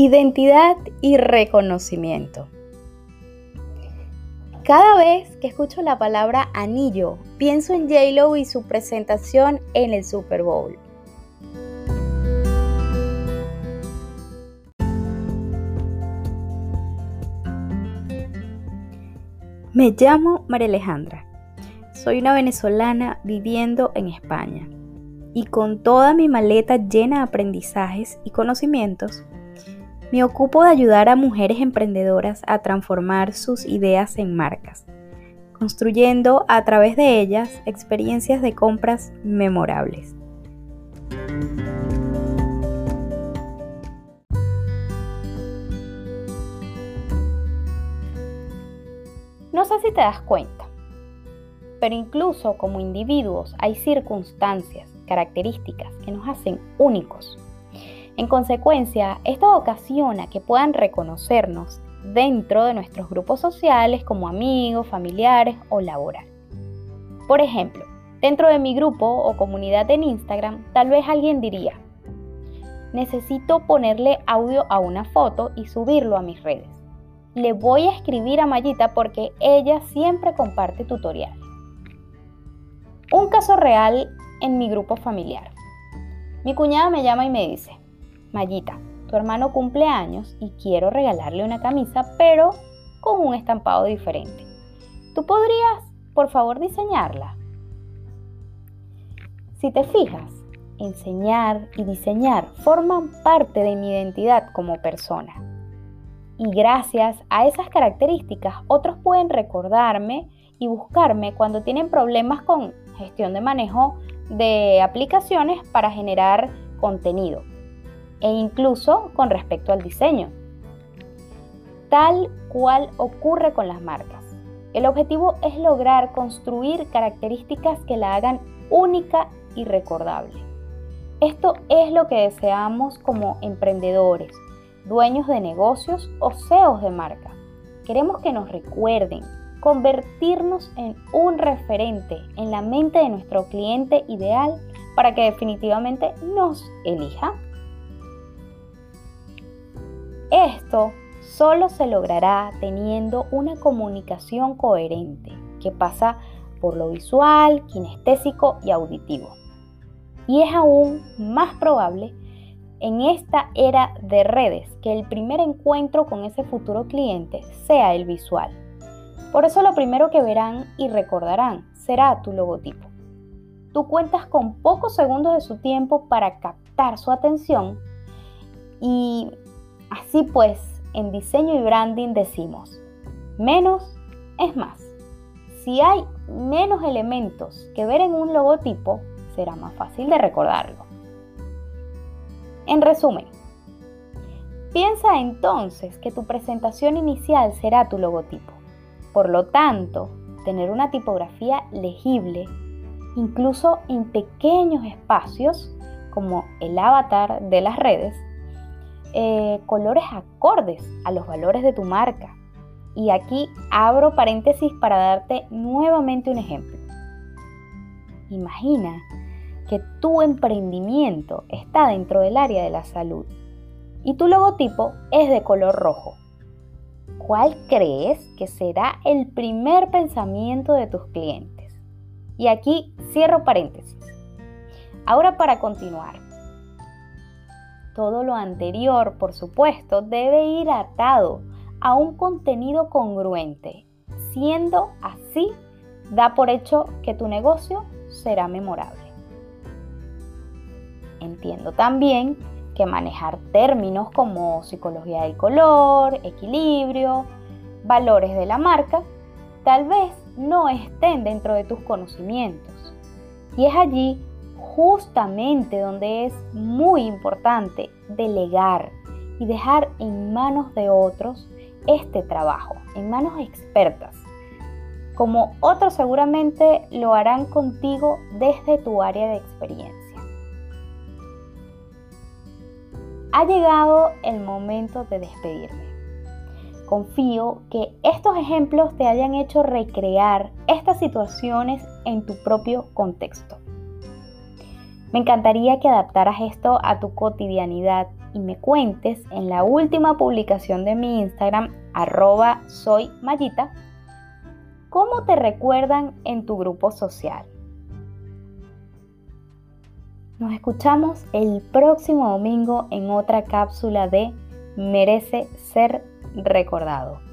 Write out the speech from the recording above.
Identidad y reconocimiento. Cada vez que escucho la palabra anillo, pienso en J-Lo y su presentación en el Super Bowl. Me llamo María Alejandra. Soy una venezolana viviendo en España y con toda mi maleta llena de aprendizajes y conocimientos, me ocupo de ayudar a mujeres emprendedoras a transformar sus ideas en marcas, construyendo a través de ellas experiencias de compras memorables. No sé si te das cuenta, pero incluso como individuos hay circunstancias, características que nos hacen únicos en consecuencia, esto ocasiona que puedan reconocernos dentro de nuestros grupos sociales como amigos, familiares o laboral. Por ejemplo, dentro de mi grupo o comunidad en Instagram, tal vez alguien diría, necesito ponerle audio a una foto y subirlo a mis redes. Le voy a escribir a Mayita porque ella siempre comparte tutoriales. Un caso real en mi grupo familiar. Mi cuñada me llama y me dice, Mayita, tu hermano cumple años y quiero regalarle una camisa, pero con un estampado diferente. ¿Tú podrías, por favor, diseñarla? Si te fijas, enseñar y diseñar forman parte de mi identidad como persona. Y gracias a esas características, otros pueden recordarme y buscarme cuando tienen problemas con gestión de manejo de aplicaciones para generar contenido e incluso con respecto al diseño. Tal cual ocurre con las marcas. El objetivo es lograr construir características que la hagan única y recordable. Esto es lo que deseamos como emprendedores, dueños de negocios o CEOs de marca. Queremos que nos recuerden, convertirnos en un referente en la mente de nuestro cliente ideal para que definitivamente nos elija. Esto solo se logrará teniendo una comunicación coherente que pasa por lo visual, kinestésico y auditivo. Y es aún más probable en esta era de redes que el primer encuentro con ese futuro cliente sea el visual. Por eso lo primero que verán y recordarán será tu logotipo. Tú cuentas con pocos segundos de su tiempo para captar su atención y Así pues, en diseño y branding decimos, menos es más. Si hay menos elementos que ver en un logotipo, será más fácil de recordarlo. En resumen, piensa entonces que tu presentación inicial será tu logotipo. Por lo tanto, tener una tipografía legible, incluso en pequeños espacios como el avatar de las redes, eh, colores acordes a los valores de tu marca. Y aquí abro paréntesis para darte nuevamente un ejemplo. Imagina que tu emprendimiento está dentro del área de la salud y tu logotipo es de color rojo. ¿Cuál crees que será el primer pensamiento de tus clientes? Y aquí cierro paréntesis. Ahora para continuar, todo lo anterior, por supuesto, debe ir atado a un contenido congruente, siendo así, da por hecho que tu negocio será memorable. Entiendo también que manejar términos como psicología del color, equilibrio, valores de la marca, tal vez no estén dentro de tus conocimientos. Y es allí justamente donde es muy importante delegar y dejar en manos de otros este trabajo, en manos expertas, como otros seguramente lo harán contigo desde tu área de experiencia. Ha llegado el momento de despedirme. Confío que estos ejemplos te hayan hecho recrear estas situaciones en tu propio contexto. Me encantaría que adaptaras esto a tu cotidianidad y me cuentes en la última publicación de mi Instagram, arroba soy cómo te recuerdan en tu grupo social. Nos escuchamos el próximo domingo en otra cápsula de Merece ser recordado.